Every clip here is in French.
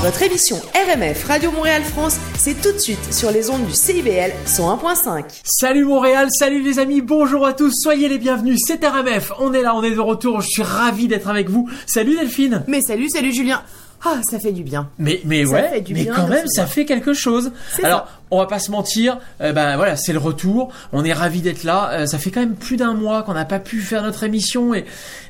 Votre émission RMF Radio Montréal France, c'est tout de suite sur les ondes du CIBL 101.5. Salut Montréal, salut les amis, bonjour à tous, soyez les bienvenus, c'est RMF, on est là, on est de retour, je suis ravi d'être avec vous. Salut Delphine Mais salut, salut Julien ah, ça fait du bien. Mais mais Ça ouais, fait du mais bien quand même ça fait quelque chose. C'est Alors, ça. On va pas se mentir, euh, ben voilà, c'est le retour. On est ravi d'être là. Euh, ça fait quand même plus d'un mois qu'on n'a pas pu faire notre émission et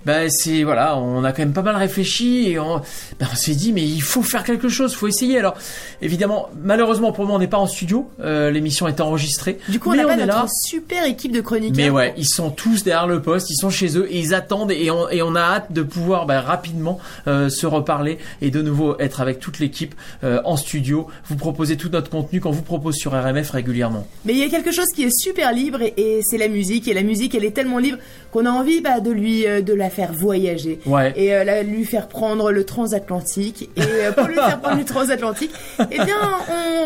ben c'est voilà, on a quand même pas mal réfléchi et on, ben, on s'est dit mais il faut faire quelque chose, faut essayer. Alors évidemment, malheureusement pour moi on n'est pas en studio, euh, l'émission est enregistrée. Du coup, on mais n'a pas est notre là. super équipe de chroniqueurs. Mais ouais, ils sont tous derrière le poste, ils sont chez eux et ils attendent et on, et on a hâte de pouvoir bah, rapidement euh, se reparler et de nouveau être avec toute l'équipe euh, en studio, vous proposer tout notre contenu qu'on vous propose sur RMF régulièrement. Mais il y a quelque chose qui est super libre et, et c'est la musique. Et la musique, elle est tellement libre qu'on a envie bah, de lui, euh, de la faire voyager. Ouais. Et euh, la- lui faire prendre le transatlantique. Et euh, pour lui faire prendre le transatlantique, eh bien,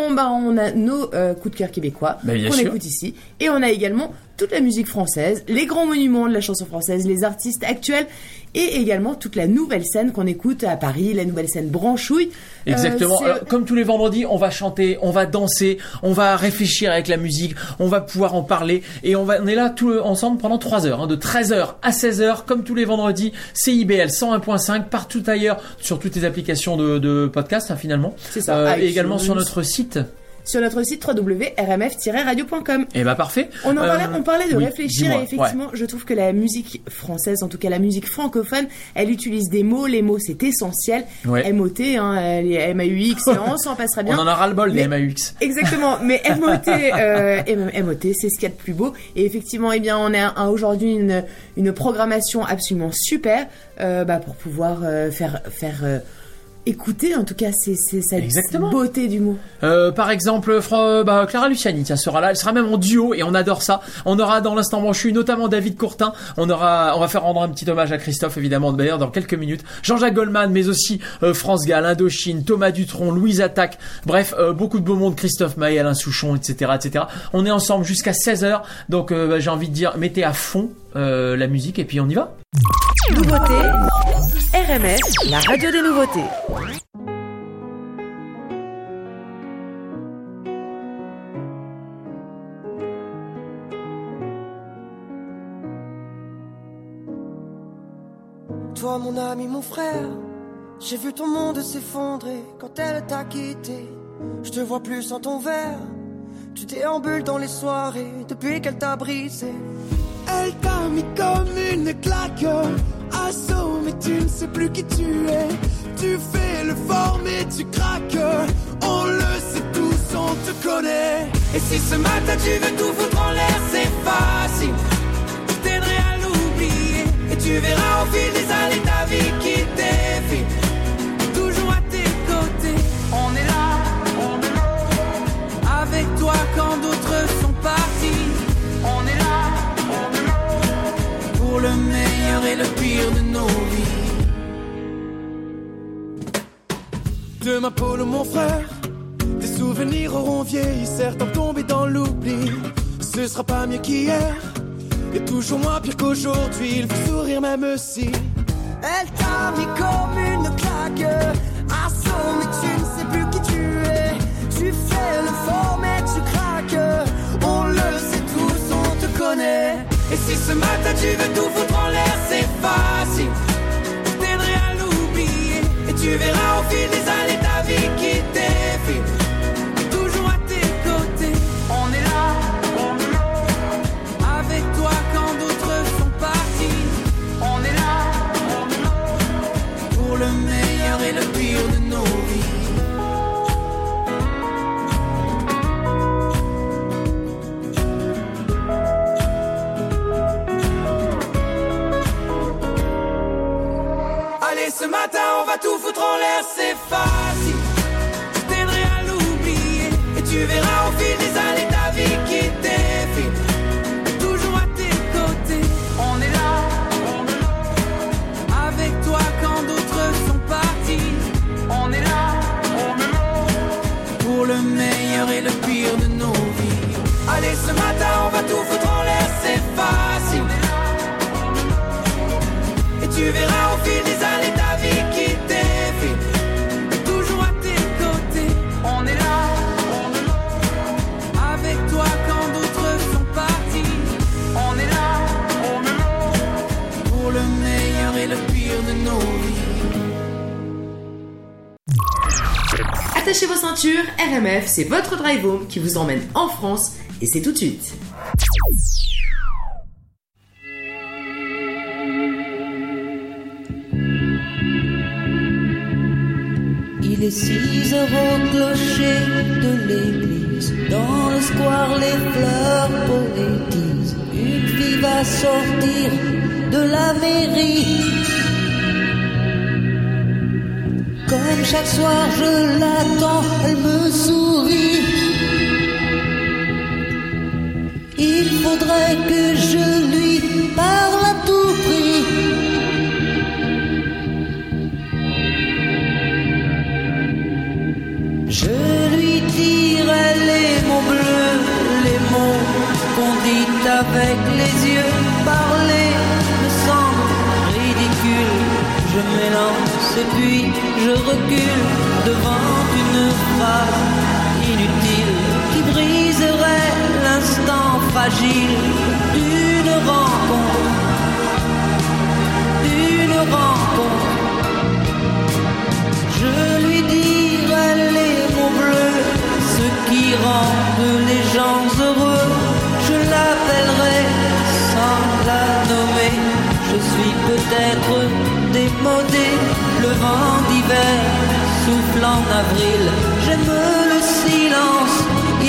on, bah, on a nos coups de cœur québécois Bah, qu'on écoute ici. Et on a également toute la musique française, les grands monuments de la chanson française, les artistes actuels. Et également toute la nouvelle scène qu'on écoute à Paris, la nouvelle scène branchouille. Euh, Exactement. Alors, comme tous les vendredis, on va chanter, on va danser, on va réfléchir avec la musique, on va pouvoir en parler et on va, on est là tous ensemble pendant 3 heures, hein, de 13h à 16h, comme tous les vendredis. CIBL 101.5 partout ailleurs sur toutes les applications de, de podcast hein, finalement. C'est ça, Euh, et iTunes. également sur notre site. Sur notre site www.rmf-radio.com. Et bah parfait. On en parlait, Euh, on parlait de oui, réfléchir et effectivement, je trouve que la musique française, en tout cas la musique francophone, elle utilise des mots. Les mots, c'est essentiel. Ouais. MOT, hein, les MAUX, on s'en passera bien. On en a ras le bol des MAUX. Exactement, mais MOT, euh, MOT, c'est ce qu'il y a de plus beau. Et effectivement, eh bien, on a aujourd'hui une, une programmation absolument super euh, bah, pour pouvoir euh, faire faire euh, écouter, en tout cas, c'est c'est cette Exactement. beauté du mot. Euh, par exemple, Fra- bah, Clara Luciani, tiens, sera là. Elle sera même en duo et on adore ça. On aura dans l'instant branchu notamment David Courtin. On aura, on va faire rendre un petit hommage à Christophe évidemment d'ailleurs dans quelques minutes. Jean-Jacques Goldman, mais aussi euh, France Gall, Indochine, Thomas Dutronc, Louise Attaque. Bref, euh, beaucoup de beau monde. Christophe Maé, Alain Souchon, etc., etc. On est ensemble jusqu'à 16 h Donc euh, bah, j'ai envie de dire, mettez à fond euh, la musique et puis on y va. Nouveauté, RMF, la radio des nouveautés. Toi, mon ami, mon frère, j'ai vu ton monde s'effondrer quand elle t'a quitté. Je te vois plus sans ton verre. Tu déambules dans les soirées depuis qu'elle t'a brisé. Elle t'a mis comme une claque. Mais tu ne sais plus qui tu es. Tu fais le fort, mais tu craques. On le sait tous, on te connaît. Et si ce matin tu veux tout foutre en l'air, c'est facile. Je t'aiderai à l'oublier Et tu verras au fil des années ta vie qui défile Toujours à tes côtés On est là, on est là Avec toi quand d'autres sont partis le meilleur et le pire de nos vies. Demain Paul mon frère Tes souvenirs auront vieilli Certains tombés dans l'oubli. Ce sera pas mieux qu'hier et toujours moins pire qu'aujourd'hui, il faut sourire même si Elle t'a mis comme une claque Assaut, mais tu si ce matin tu veux tout foutre en l'air, c'est facile. Je t'aiderai à l'oublier. Et tu verras au fil des années ta vie qui défile va tout foutre en l'air, c'est facile. Je t'aiderai à l'oublier et tu verras au fil des années ta vie qui défile. Toujours à tes côtés, on est là, on est là. Avec toi quand d'autres sont partis, on est là, on est là. Pour le meilleur et le pire de nos vies. Allez, ce matin, on va tout foutre Attachez vos ceintures, RMF, c'est votre drive home qui vous emmène en France et c'est tout de suite. Il est six heures au clocher de l'église. Dans le square, les fleurs poétisent. Une fille va sortir de la mairie. Chaque soir, je l'attends, elle me sourit. Il faudrait que je lui parle à tout prix. Je lui dirai les mots bleus, les mots qu'on dit avec les yeux. Parler me semble ridicule. Je m'élance et puis je recule devant une phrase inutile qui briserait l'instant fragile d'une rencontre. D'une rencontre. Je lui dirai les mots bleus, ce qui rendent les gens heureux. Je l'appellerai sans la nommer. Je suis peut-être démodé, vent d'hiver souffle en avril. J'aime le silence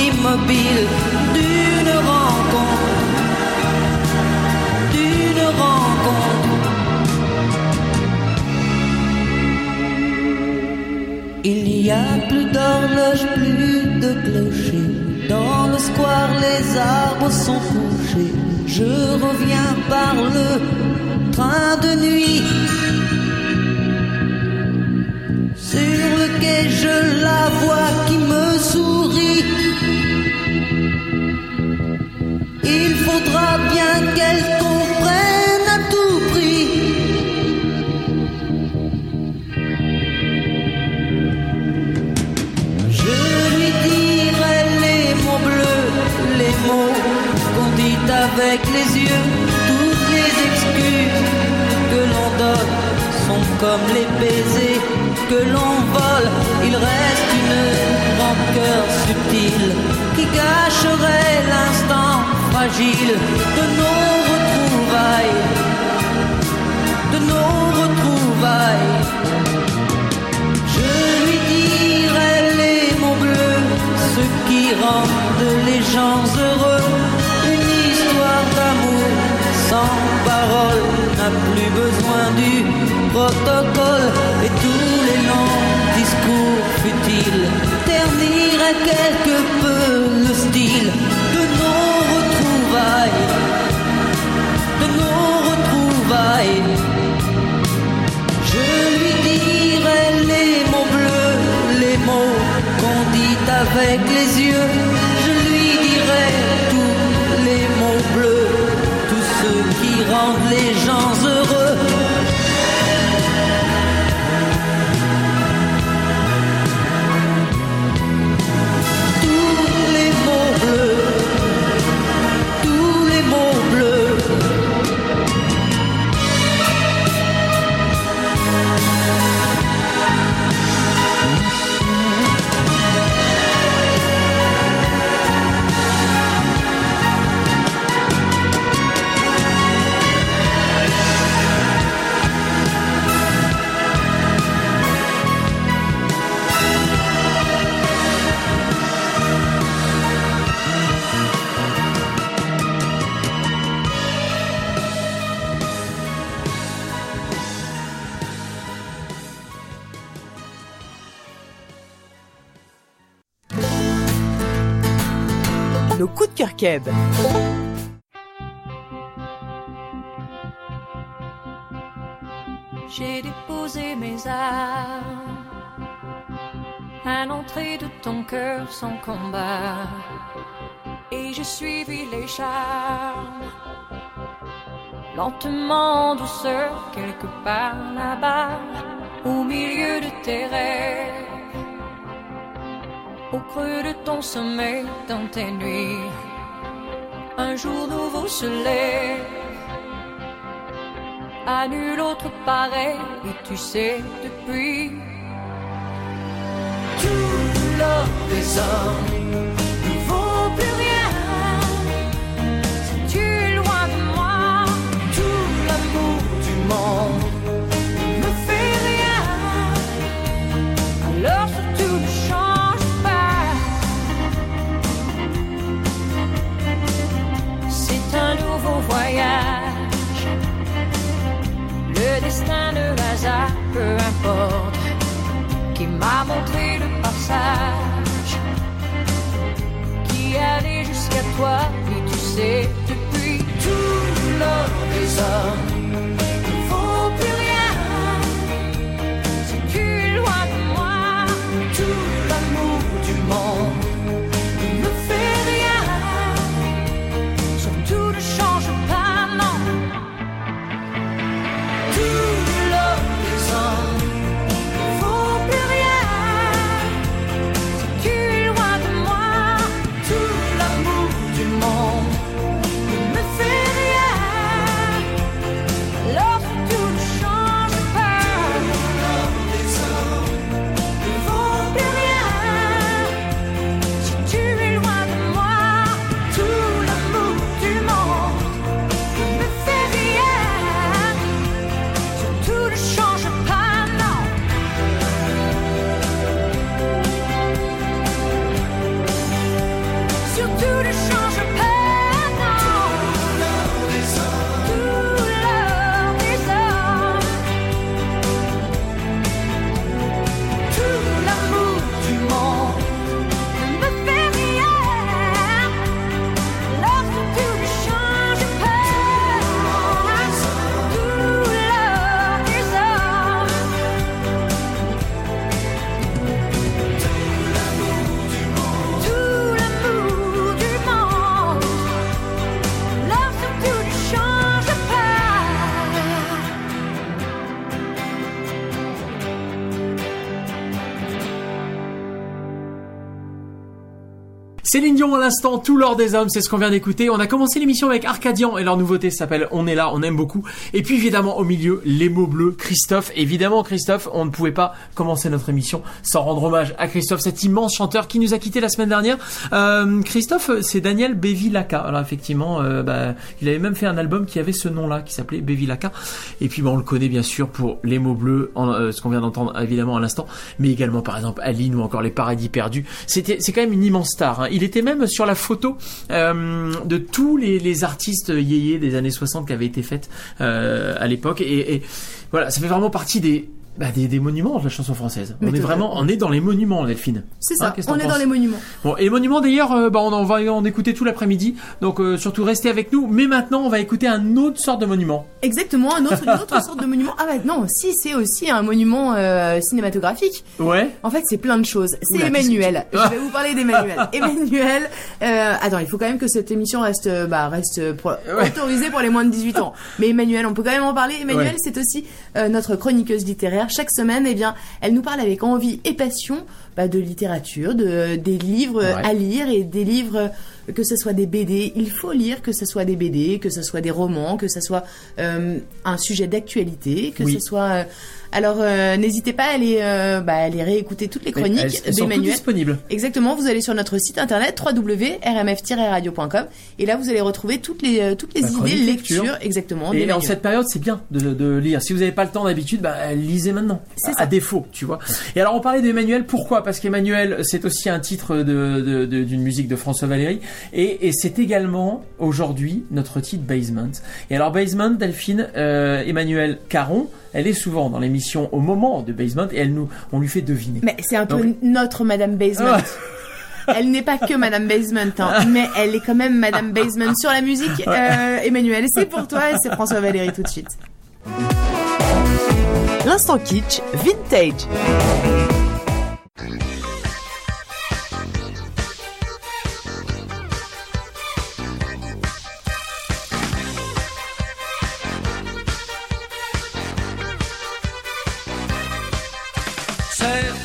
immobile d'une rencontre. D'une rencontre. Il n'y a plus d'horloge, plus de clocher. Dans le square, les arbres sont couchés. Je reviens par le train de nuit. Quai, je la vois qui me sourit. Il faudra bien qu'elle comprenne à tout prix. Je lui dirai les mots bleus, les mots qu'on dit avec les yeux. Toutes les excuses que l'on donne sont comme les baisers que l'on vole. Il reste une rancœur subtile qui gâcherait l'instant fragile de nos retrouvailles. De nos retrouvailles. Je lui dirai les mots bleus, ce qui rendent les gens heureux. Une histoire d'amour sans parole n'a plus besoin du protocole discours futiles terniraient quelque peu le style de nos retrouvailles. De nos retrouvailles. Je lui dirai les mots bleus, les mots qu'on dit avec les yeux. Je lui dirai tous les mots bleus, tous ceux qui rendent les gens heureux. J'ai déposé mes armes à l'entrée de ton cœur sans combat. Et j'ai suivi les charmes, lentement en quelque part là-bas, au milieu de tes rêves, au creux de ton sommeil, dans tes nuits. Un jour nouveau se lève à nul autre pareil, et tu sais depuis. Tu des hommes ne vaut plus rien. Tu es loin de moi, Tout l'amour du monde ne fait rien. Alors surtout ne change toi, et tu sais, depuis tout l'or des hommes Céline Dion à l'instant, tout l'or des hommes, c'est ce qu'on vient d'écouter. On a commencé l'émission avec Arcadian et leur nouveauté s'appelle On est là, on aime beaucoup. Et puis évidemment au milieu, les mots bleus, Christophe. Évidemment Christophe, on ne pouvait pas commencer notre émission sans rendre hommage à Christophe, cet immense chanteur qui nous a quitté la semaine dernière. Euh, Christophe, c'est Daniel Bevilacqua. Alors effectivement, euh, bah, il avait même fait un album qui avait ce nom-là, qui s'appelait Bevilacqua. Et puis bah, on le connaît bien sûr pour les mots bleus, euh, ce qu'on vient d'entendre évidemment à l'instant, mais également par exemple Aline ou encore les Paradis perdus. C'était, c'est quand même une immense star. hein. Était même sur la photo euh, de tous les, les artistes yéyés des années 60 qui avaient été faites euh, à l'époque. Et, et voilà, ça fait vraiment partie des bah, des, des monuments de la chanson française. Mais on est vraiment, on est dans les monuments, Delphine. C'est Hein, ça, que on est dans les monuments. Bon, et les monuments d'ailleurs, euh, bah, on en va en écouter tout l'après-midi. Donc euh, surtout restez avec nous. Mais maintenant, on va écouter un autre sort de monument. Exactement, un autre, une autre sorte de monument. Ah bah non, si, c'est aussi un monument euh, cinématographique. Ouais. En fait, c'est plein de choses. C'est Emmanuel. Je vais vous parler d'Emmanuel. Emmanuel. Euh, attends, il faut quand même que cette émission reste, bah, reste euh, pour- Ouais. autorisée pour les moins de 18 ans. Mais Emmanuel, on peut quand même en parler. Emmanuel, Ouais. c'est aussi euh, notre chroniqueuse littéraire. Chaque semaine, eh bien, elle nous parle avec envie et passion bah, de littérature, de des livres Ouais. à lire et des livres que ce soit des BD, il faut lire que ce soit des BD, que ce soit des romans, que ce soit euh, un sujet d'actualité, que Oui. ce soit euh, alors euh, n'hésitez pas à aller euh, bah, aller réécouter toutes les chroniques elles sont toutes disponibles. Exactement, vous allez sur notre site internet www.rmf-radio.com et là vous allez retrouver toutes les euh, toutes les idées chronique lecture exactement Et en cette période, c'est bien de, de lire. Si vous n'avez pas le temps d'habitude, bah, lisez maintenant. C'est À, ça. à défaut, tu vois. Et alors, on parlait d'Emmanuel. Pourquoi Parce qu'Emmanuel, c'est aussi un titre de- de- de- d'une musique de François Valéry. Et, et c'est également, aujourd'hui, notre titre Basement. Et alors, Basement, Delphine, euh, Emmanuel Caron, elle est souvent dans l'émission au moment de Basement et elle nous, on lui fait deviner. Mais c'est un peu Donc- notre Madame Basement. Elle n'est pas que Madame Basement, hein, mais elle est quand même Madame Basement sur la musique. Euh, Emmanuel, c'est pour toi et c'est François Valéry tout de suite. L'instant kitsch vintage. Certains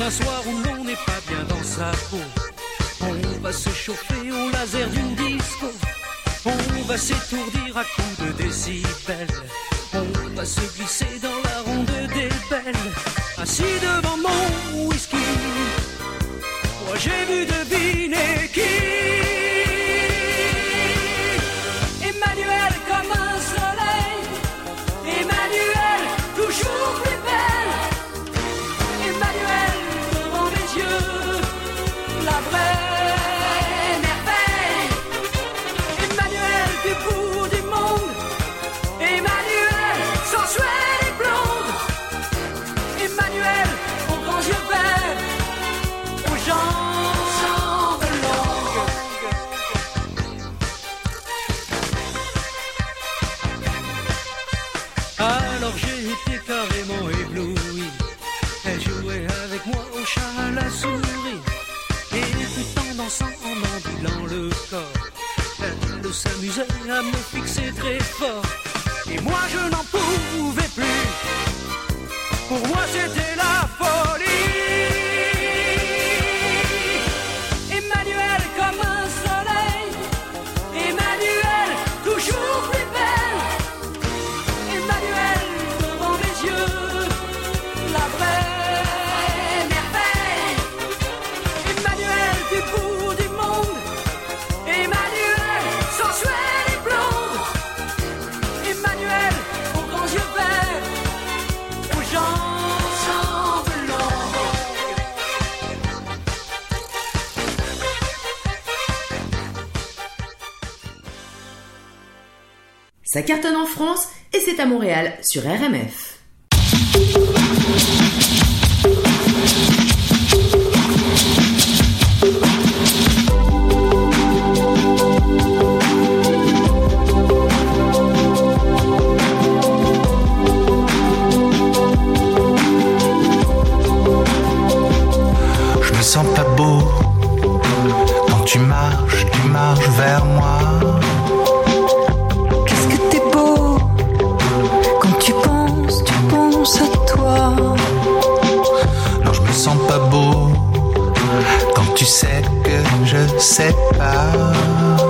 soirs où l'on n'est pas bien dans sa peau, on va se chauffer au laser d'une disco, on va s'étourdir à coups de décibels, on va se glisser dans la ronde des belles, assis devant mon whisky j'ai vu deviner qui Ça cartonne en France et c'est à Montréal sur RMF. Tu sais que je sais pas.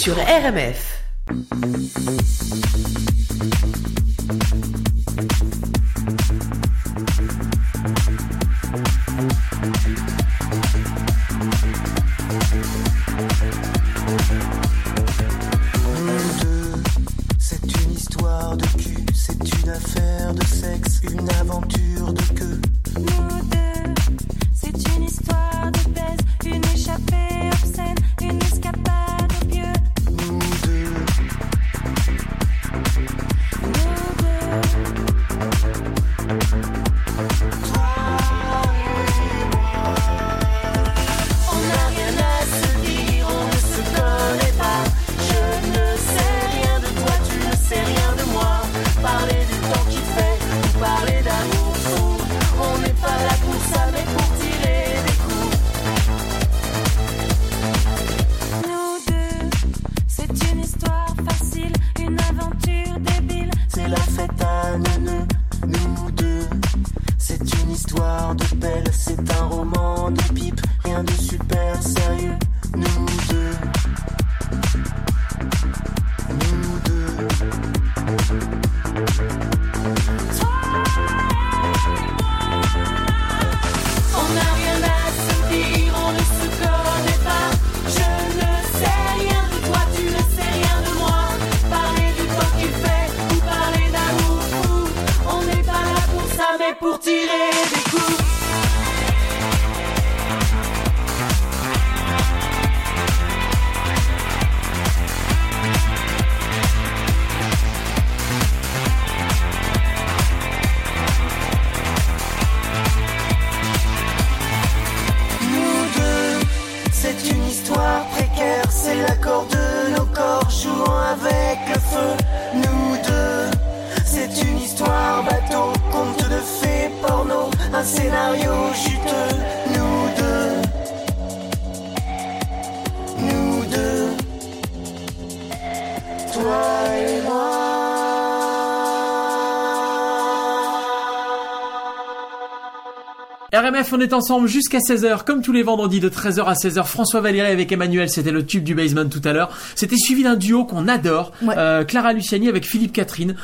Sur RMF. On est ensemble jusqu'à 16h, comme tous les vendredis de 13h à 16h. François Valéry avec Emmanuel, c'était le tube du basement tout à l'heure. C'était suivi d'un duo qu'on adore, Ouais. euh, Clara Luciani avec Philippe Catherine.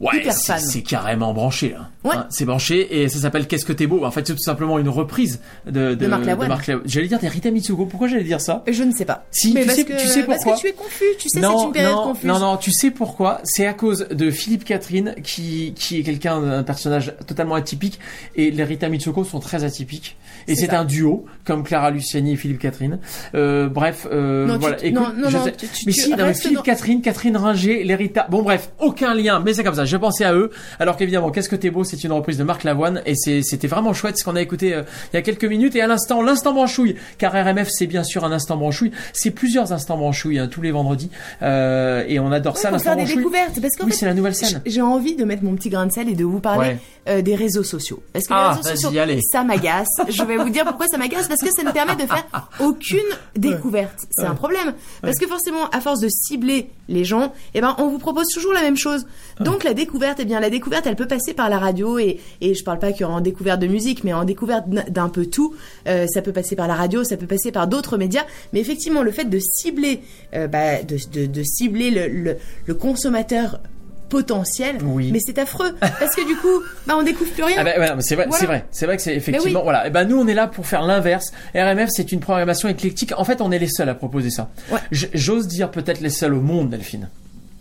Ouais, c'est carrément branché là. Ouais. Hein, c'est branché et ça s'appelle Qu'est-ce que t'es beau? En fait, c'est tout simplement une reprise de, De Marc Lavoine. J'allais dire des Rita Mitsuko. Pourquoi j'allais dire ça? Je ne sais pas. Si, Mais tu parce sais- que, tu sais Parce pourquoi? que tu es confus, tu sais, c'est une période non, confuse. non, non, tu sais pourquoi? C'est à cause de Philippe Catherine, qui, qui est quelqu'un d'un personnage totalement atypique, et les Rita Mitsuko sont très atypiques. Et C'est un duo, comme Clara Luciani et Philippe Catherine. Euh, bref, euh, Non, tu-. Écoute, non, non, je non, tu- mais si, Philippe Catherine, Catherine Ringer, les Rita. Bon, bref, aucun lien, mais c'est comme ça. Je pensais à eux, alors qu'évidemment, qu'est-ce que t'es beau, c'est une reprise de Marc Lavoine, et c'était vraiment chouette ce qu'on a écouté euh, il y a quelques minutes. Et à l'instant, l'instant branchouille, car RMF, c'est bien sûr un instant branchouille. C'est plusieurs instants branchouille hein, tous les vendredis, euh, et on adore Ouais, ça, l'instant branchouille. découvertes. Parce Oui, fait, c'est la nouvelle scène. j'ai envie de mettre mon petit grain de sel et de vous parler Ouais. euh, des réseaux sociaux. Parce que Ah, les réseaux vas-y, sociaux, allez. ça m'agace. Je vais vous dire pourquoi ça m'agace. Parce que ça ne permet de faire aucune découverte. C'est un problème. Parce que forcément, à force de cibler les gens, eh ben, on vous propose toujours la même chose. Donc la découverte, eh bien, la découverte, elle peut passer par la radio et, et je parle pas qu'en découverte de musique, mais en découverte d'un- peu tout. Euh, ça peut passer par la radio, ça peut passer par d'autres médias. Mais effectivement, le fait de cibler, euh, bah, de, de, de cibler le, le, le consommateur potentiel, Oui. mais c'est affreux parce que du coup, bah on découvre plus rien. Ah bah, ouais, c'est vrai, Voilà. c'est vrai, c'est vrai que c'est effectivement oui. voilà. Et ben nous on est là pour faire l'inverse. RMF c'est une programmation éclectique. En fait, on est les seuls à proposer ça. Ouais. J'ose dire peut-être les seuls au monde, Delphine.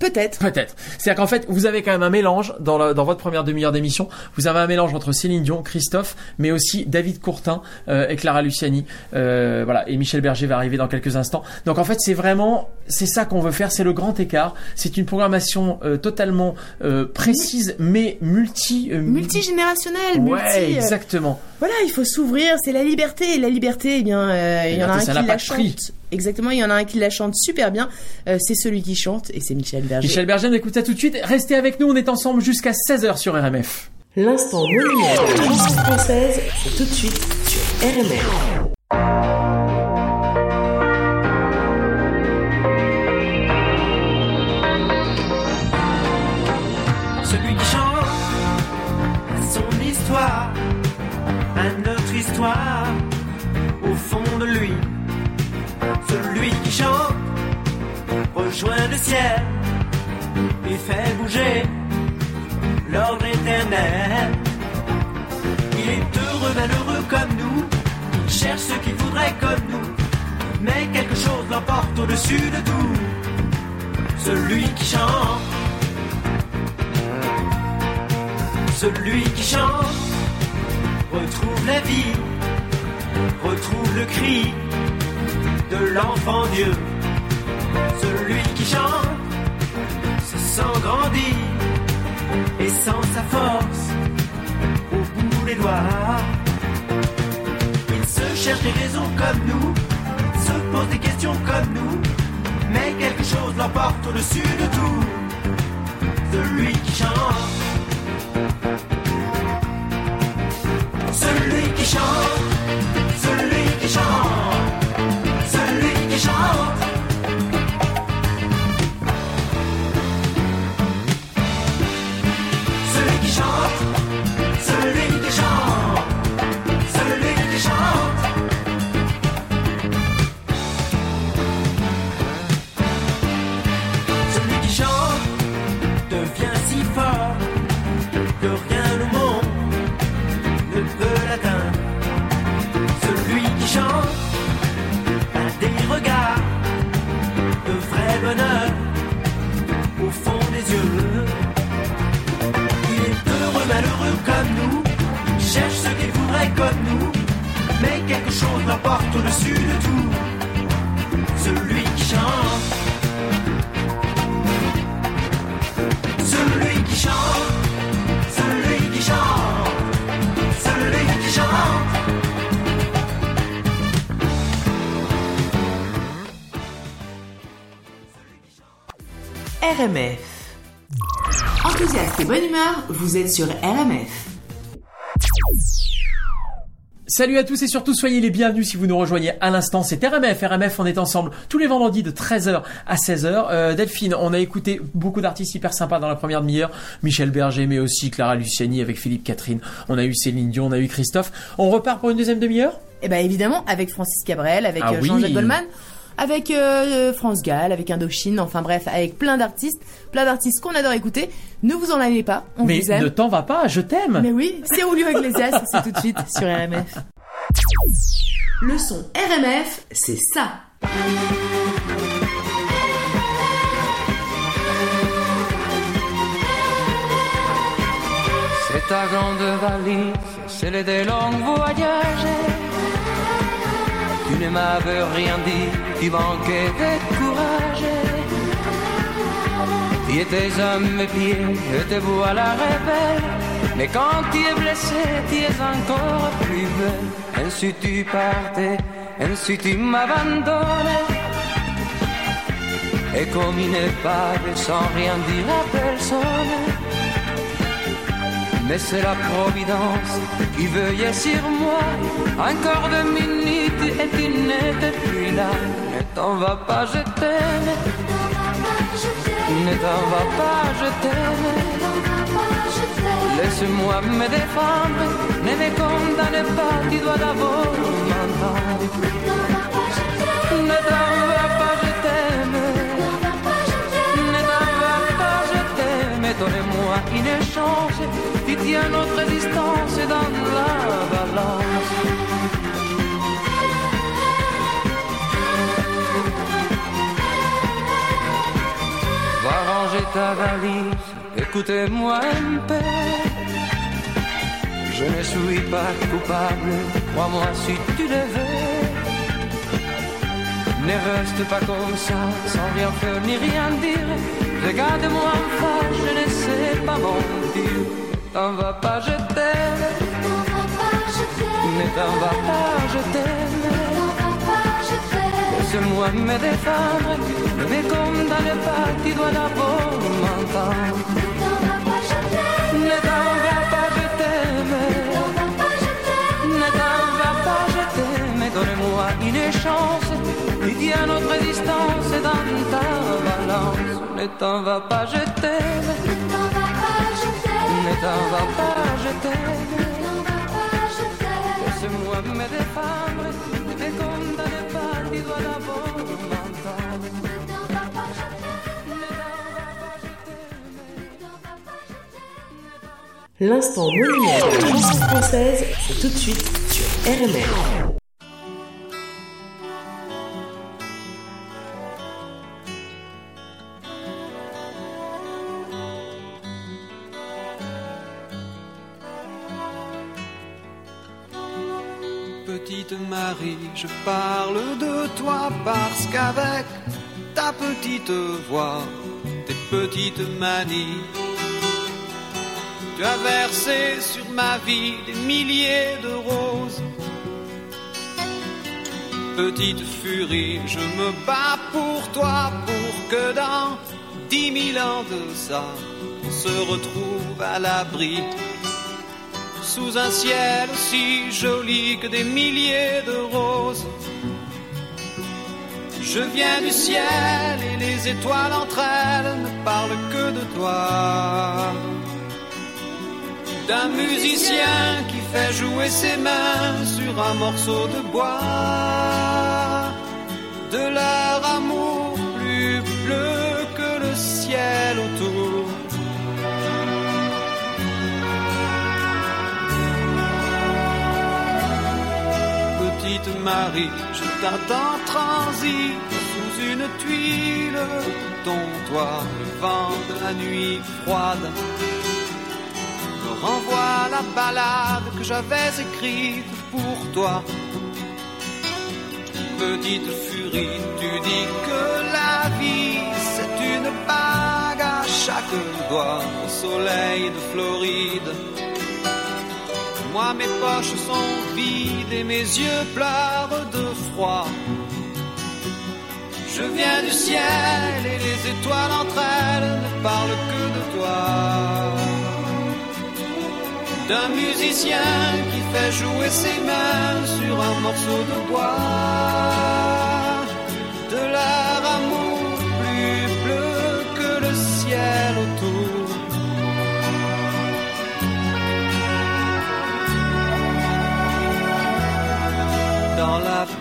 Peut-être. Peut-être. C'est-à-dire qu'en fait, vous avez quand même un mélange dans, la- dans votre première demi-heure d'émission. Vous avez un mélange entre Céline Dion, Christophe, mais aussi David Courtin euh, et Clara Luciani. Euh, voilà. Et Michel Berger va arriver dans quelques instants. Donc en fait, c'est vraiment, c'est ça qu'on veut faire. C'est le grand écart. C'est une programmation euh, totalement euh, précise, mais multi. euh, Multigénérationnel, Ouais, multi. euh, exactement. Voilà, il faut s'ouvrir, c'est la liberté. Et la liberté, eh bien, euh, il y en a un qui la prix. chante. Exactement, il y en a un qui la chante super bien. Euh, c'est celui qui chante et c'est Michel Berger. Michel Berger, on écoute ça tout de suite. Restez avec nous, on est ensemble jusqu'à 16h sur RMF. L'instant monument de la chanson française, c'est tout de suite sur RMF. Celui qui rejoint le ciel et fait bouger l'ordre éternel. Il est heureux, malheureux comme nous, il cherche ce qu'il voudrait comme nous, mais quelque chose l'emporte au-dessus de tout. Celui qui chante, celui qui chante, retrouve la vie, retrouve le cri de l'enfant Dieu. Celui qui chante se sent grandir et sent sa force au bout des doigts. Il se cherche des raisons comme nous, se pose des questions comme nous, mais quelque chose l'emporte au-dessus de tout. Celui qui chante, celui qui chante, quelque chose l'emporte au-dessus de tout. Celui qui chante. Celui qui chante. Celui qui chante. Celui qui chante. RMF. Enthousiaste et bonne humeur, vous êtes sur RMF. Salut à tous et surtout soyez les bienvenus si vous nous rejoignez à l'instant. C'est RMF. RMF, on est ensemble tous les vendredis de 13h à 16h. Euh, Delphine, on a écouté beaucoup d'artistes hyper sympas dans la première demi-heure. Michel Berger, mais aussi Clara Luciani avec Philippe Catherine. On a eu Céline Dion, on a eu Christophe. On repart pour une deuxième demi-heure? Et ben évidemment, avec Francis Cabrel, avec Ah euh, oui. Jean-Jacques Goldman, avec euh, France Gall, avec Indochine, enfin bref, avec plein d'artistes, plein d'artistes qu'on adore écouter. Ne vous en allez pas, on Mais vous aime. ne t'en va pas, je t'aime. Mais oui, c'est Julio Iglesias, c'est tout de suite sur RMF. Le son RMF, c'est ça. C'est ta grande valise, c'est les des longs voyages. Tu ne m'avais rien dit, tu manquais de courage. Tu étais à mes pieds, je te la rebelle. Mais quand tu es blessé, tu es encore plus belle. Ainsi tu partais, ainsi tu m'abandonnais. Et comme il n'est pas sans rien dire à personne. Mais c'est la Providence qui veillait sur moi. Encore deux minutes et tu n'étais plus là. Ne t'en va pas, je t'aime. Ne t'en va pas, je t'aime. Laisse-moi me défendre. Ne me condamne pas, tu dois d'abord m'entendre. Ne t'en va pas, t'aime. Donne-moi une chance. Tu tiens notre distance dans la balance. Va ranger ta valise, écoutez-moi un peu. Je ne suis pas coupable, crois-moi si tu le veux. Ne reste pas comme ça, sans rien faire ni rien dire. Regarde-moi en face, je ne sais pas mentir. T'en vas pas, je t'aime. Ne t'en va pas, je t'aime. Laisse-moi me défendre, ne me condamne pas, tu dois d'abord m'entendre. les chances. Qui notre existence dans ta balance. T'en pas, t'en pas, t'en pas, L'instant de la française, tout de suite sur RMR. Parle de toi parce qu'avec ta petite voix, tes petites manies, tu as versé sur ma vie des milliers de roses. Petite furie, je me bats pour toi, pour que dans dix mille ans de ça, on se retrouve à l'abri sous un ciel aussi joli que des milliers de roses. Je viens du ciel et les étoiles entre elles ne parlent que de toi. D'un musicien qui fait jouer ses mains sur un morceau de bois. De leur amour plus bleu que le ciel Marie, je t'attends transi sous une tuile. Ton toit, le vent de la nuit froide me renvoie la balade que j'avais écrite pour toi. Petite furie, tu dis que la vie c'est une bague à chaque doigt au soleil de Floride. Moi mes poches sont vides et mes yeux pleurent de froid. Je viens du ciel et les étoiles entre elles ne parlent que de toi. D'un musicien qui fait jouer ses mains sur un morceau de bois. De leur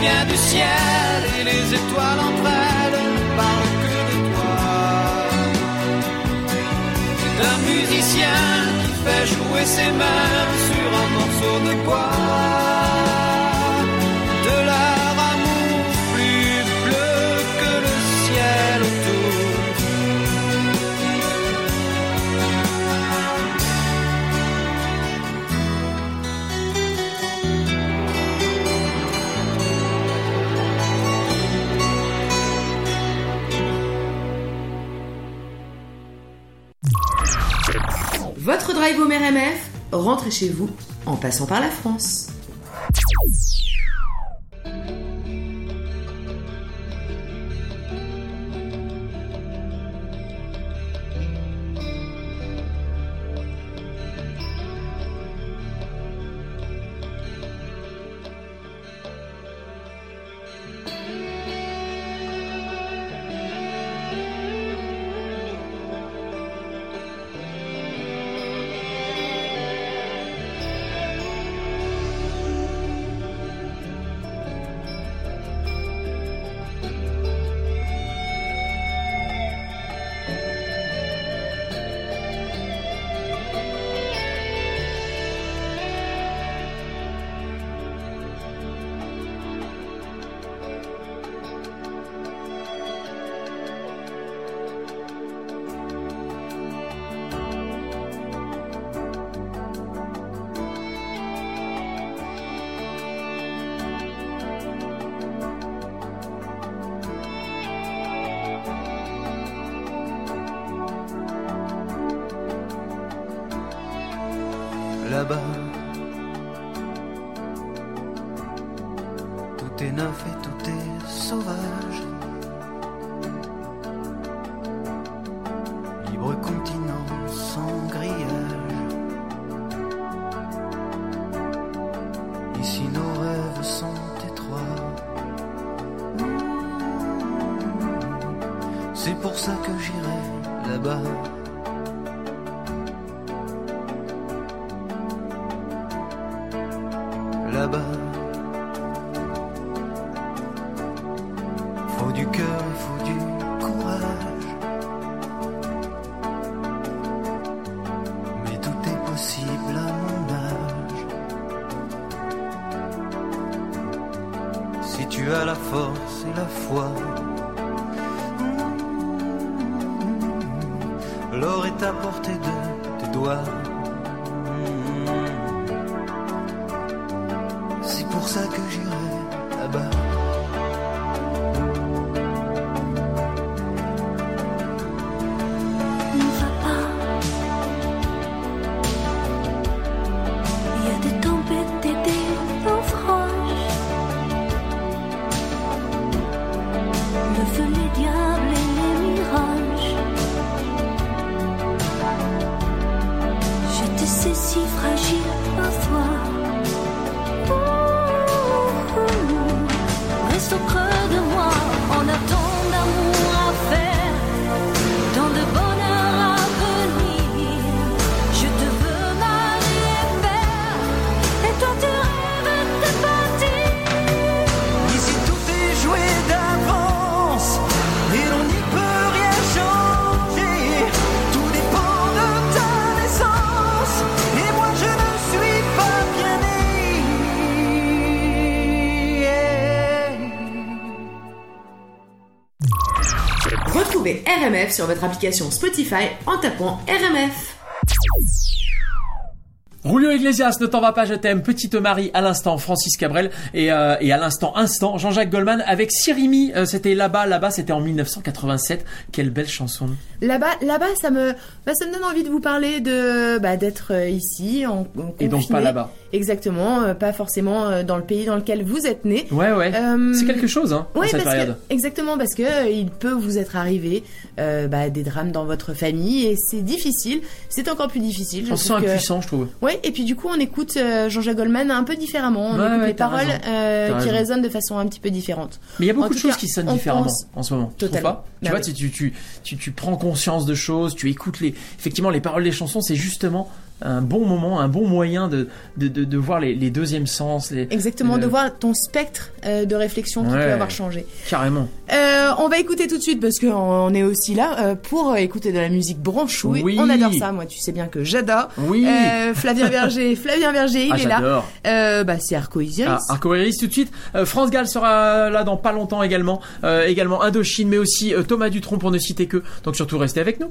Je viens du ciel et les étoiles entre elles parlent que de toi. C'est un musicien qui fait jouer ses mains sur un morceau de bois. Votre drive home RMF, rentrez chez vous en passant par la France. Doigts. C'est pour ça que j'irai là-bas. RMF sur votre application Spotify en tapant RMF. Julio Iglesias, ne t'en va pas, je t'aime. Petite Marie, à l'instant, Francis Cabrel. Et, euh, et à l'instant, instant, Jean-Jacques Goldman avec Sirimi. Euh, c'était là-bas, là-bas, c'était en 1987. Quelle belle chanson. Là-bas, là-bas, ça me, bah, ça me donne envie de vous parler de, bah, d'être euh, ici, en, en Et donc pas là-bas. Exactement, euh, pas forcément euh, dans le pays dans lequel vous êtes né. Ouais, ouais. Euh, C'est quelque chose, hein, Ouais, cette parce période. que, exactement, parce que il peut vous être arrivé bah, des drames dans votre famille et c'est difficile. C'est encore plus difficile. On se sent que- impuissant, je trouve. Ouais, et puis du coup, on écoute Jean-Jacques Goldman un peu différemment. On Ouais, écoute ouais, les paroles qui raison. résonnent de façon un petit peu différente. Mais il y a beaucoup de choses cas, qui sonnent on différemment pense- en ce moment. Totalement. pas? Tu Bah vois, oui. tu, tu, tu, tu prends conscience de choses, tu écoutes les. Effectivement, les paroles des chansons, c'est justement un bon moment, un bon moyen de, de, de, de voir les, les deuxièmes sens. Les... Exactement, le- de voir ton spectre euh, de réflexion qui Ouais. peut avoir changé. Carrément. Euh, on va écouter tout de suite parce qu'on est aussi là euh, pour écouter de la musique branchouille. Oui. On adore ça, moi tu sais bien que j'adore. Oui. Flavien Berger, Flavien Berger, il Ah, est là. bah c'est Arco Iris. Ah, Arco Iris tout de suite. France Gall sera là dans pas longtemps également. Également Indochine, mais aussi Thomas Dutronc pour ne citer que. Donc surtout restez avec nous.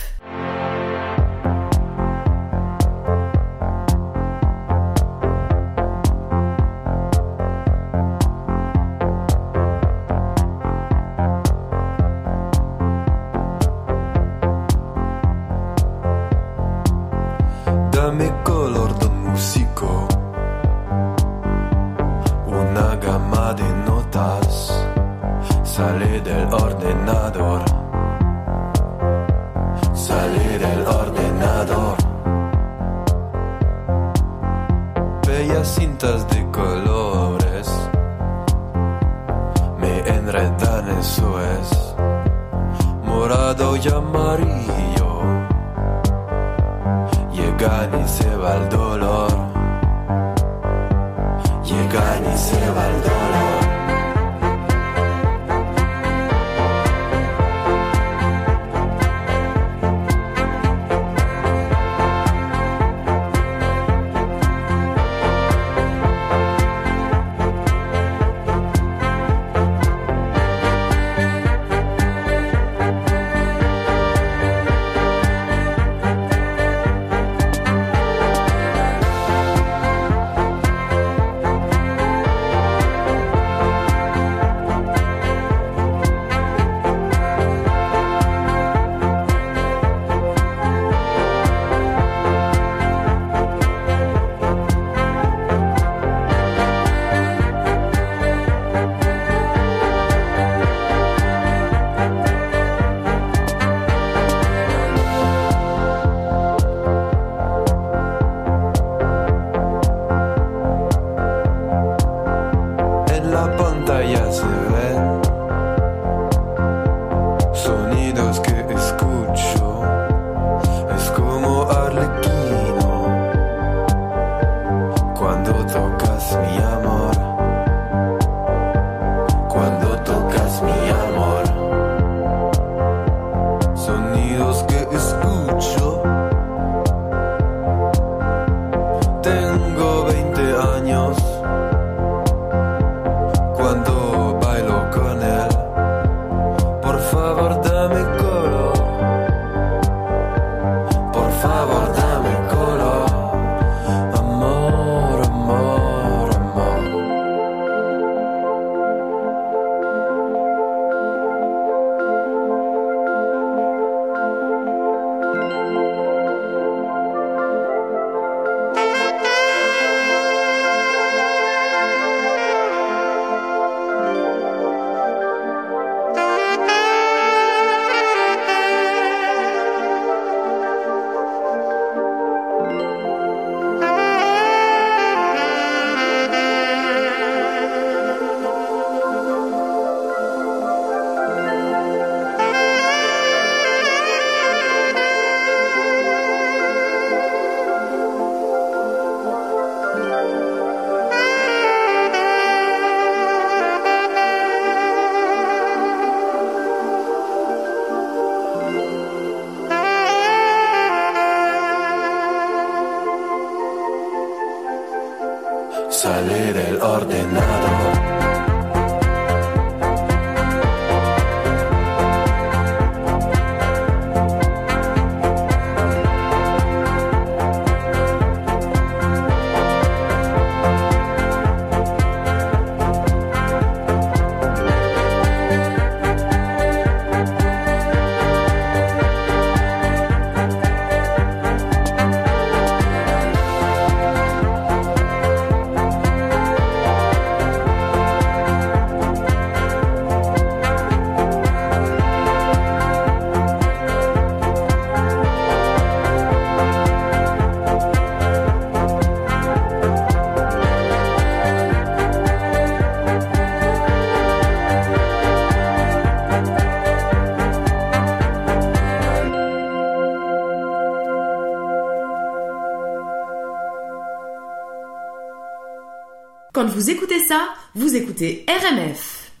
Quand vous écoutez ça, vous écoutez RMF.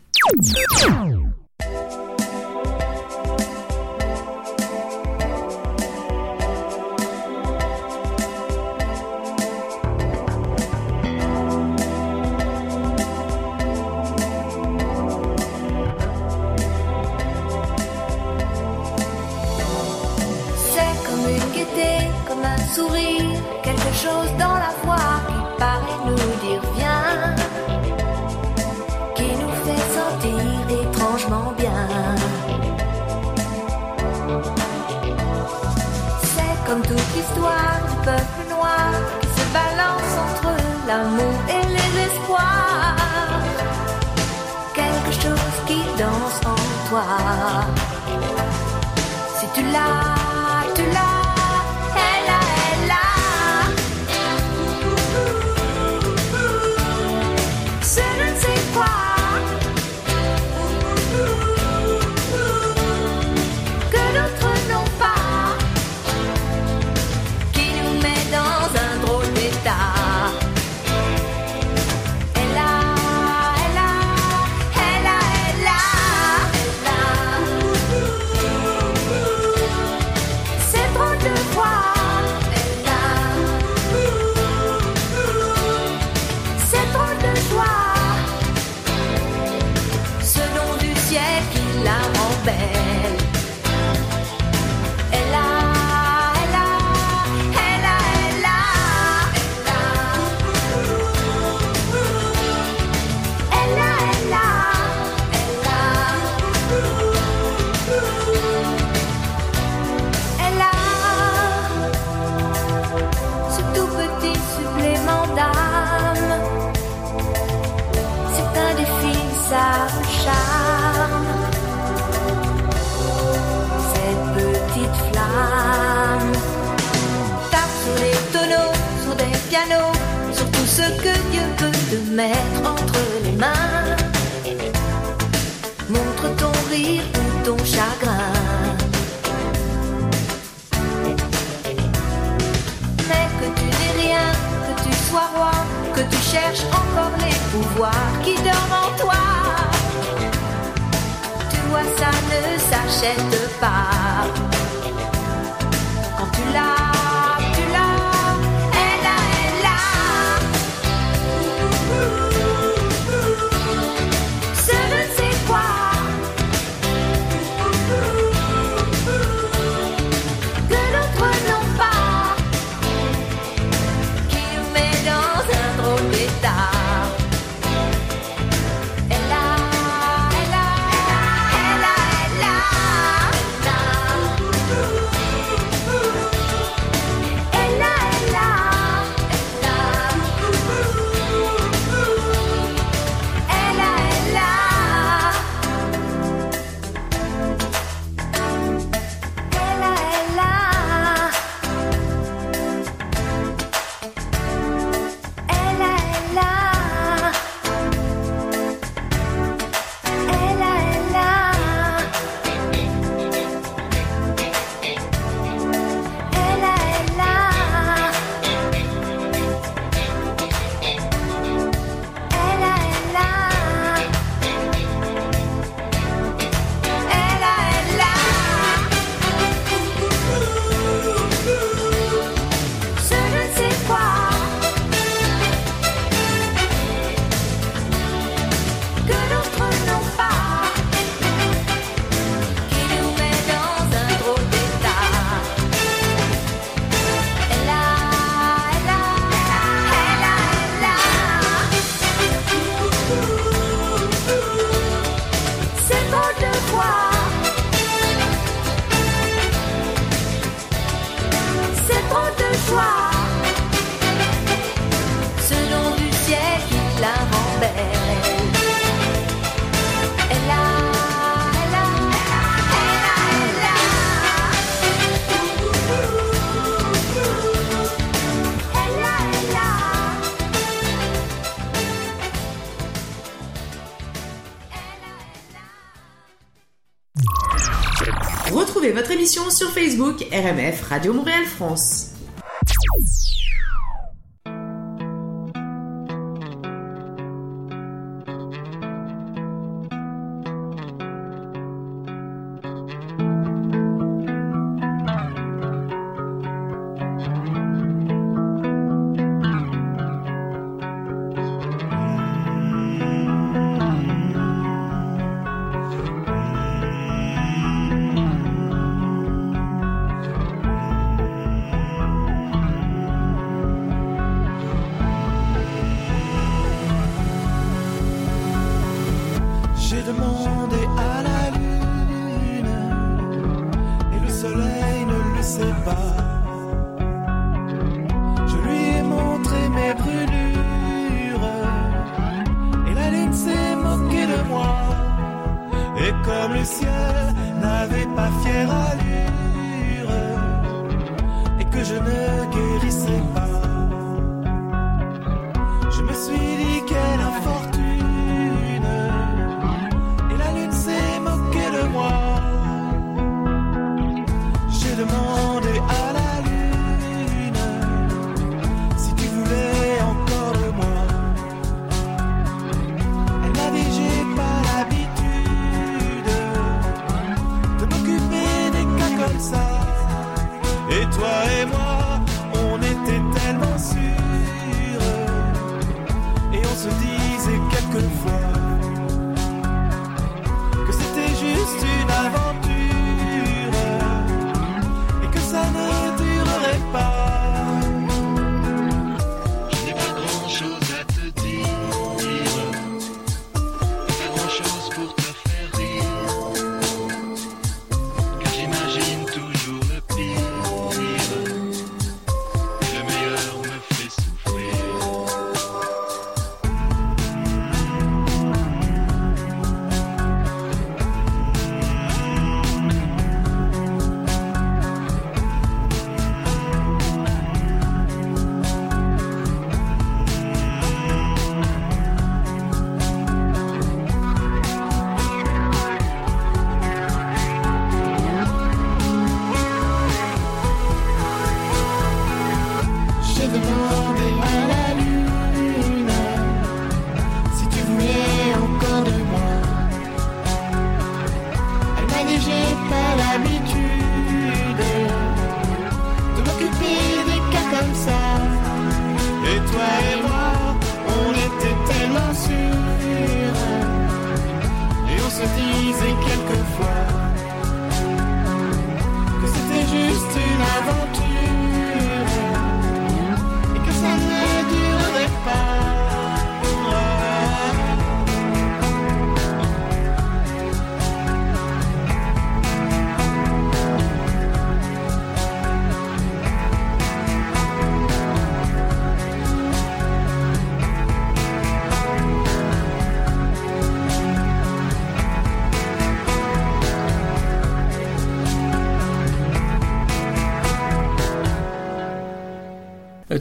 Facebook RMF Radio Montréal France.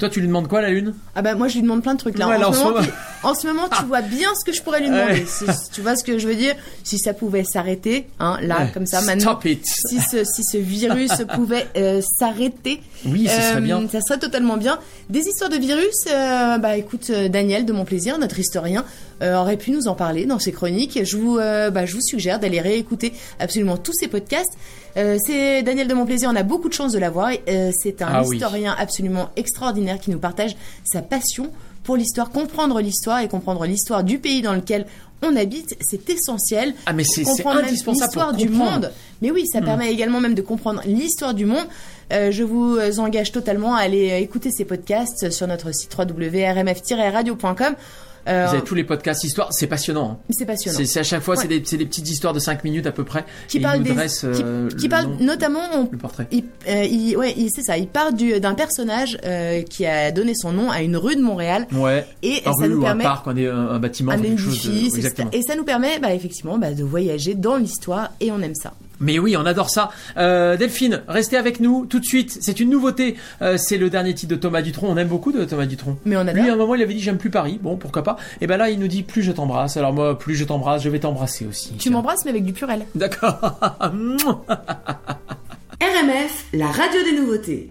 Toi, tu lui demandes quoi, la lune? Ah bah moi je lui demande plein de trucs là. Ouais, en, là, en ce ce moment, moment. tu, en ce moment, tu vois bien ce que je pourrais lui demander. Si- tu vois ce que je veux dire Si ça pouvait s'arrêter, hein, là comme ça maintenant. Stop it. Si ce, si ce virus pouvait euh, s'arrêter, Oui, ce serait euh, bien. Ça serait totalement bien. Des histoires de virus, euh, bah écoute, euh, Daniel de mon plaisir, notre historien, euh, aurait pu nous en parler dans ses chroniques. Je vous, euh, bah, je vous suggère d'aller réécouter absolument tous ses podcasts. Euh, c'est Daniel de mon plaisir, on a beaucoup de chance de l'avoir. Euh, c'est un Ah oui. historien absolument extraordinaire qui nous partage sa passion pour l'histoire, comprendre l'histoire et comprendre l'histoire du pays dans lequel on habite, c'est essentiel. Ah, mais c'est indispensable l'histoire du monde. Mais oui, ça Hmm. permet également même de comprendre l'histoire du monde. Euh, je vous engage totalement à aller écouter ces podcasts sur notre site www.rmf-radio.com. Euh, Vous avez tous les podcasts histoire, c'est passionnant. hein. c'est passionnant. C'est à chaque fois, c'est Ouais. des, c'est des petites histoires de 5 minutes à peu près. qui et parle il nous des dresse, qui, euh, qui parle nom- notamment on- le portrait. il, euh, il- ouais il- c'est ça il part du d'un personnage euh, qui a donné son nom à une rue de Montréal Ouais. et un ça rue nous ou permet un parc, un, un, bâtiment, un quelque chose de- exactement. et ça nous permet bah, effectivement bah, de voyager dans l'histoire et on aime ça Mais oui, on adore ça. Euh, Delphine, restez avec nous tout de suite. C'est une nouveauté. Euh, c'est le dernier titre de Thomas Dutronc. On aime beaucoup de Thomas Dutronc. mais on adore Lui, à un moment, il avait dit j'aime plus Paris. Bon, pourquoi pas. Et ben là, il nous dit plus je t'embrasse. Alors moi, plus je t'embrasse, je vais t'embrasser aussi. tu m'embrasses mais avec du purel D'accord. RMF, la radio des nouveautés.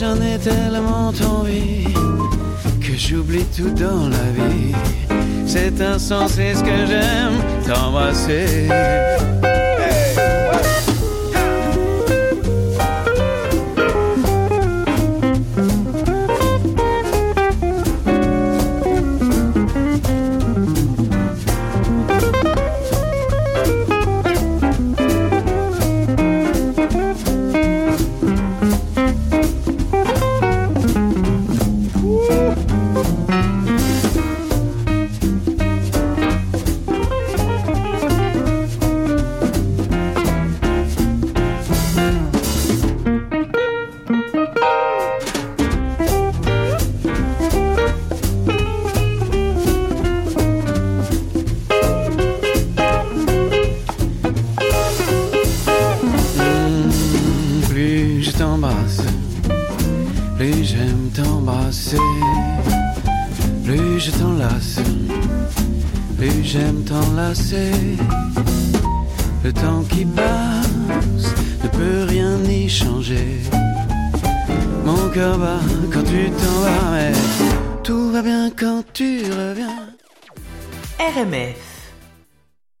J'en ai tellement envie que j'oublie tout dans la vie. C'est insensé ce que j'aime t'embrasser.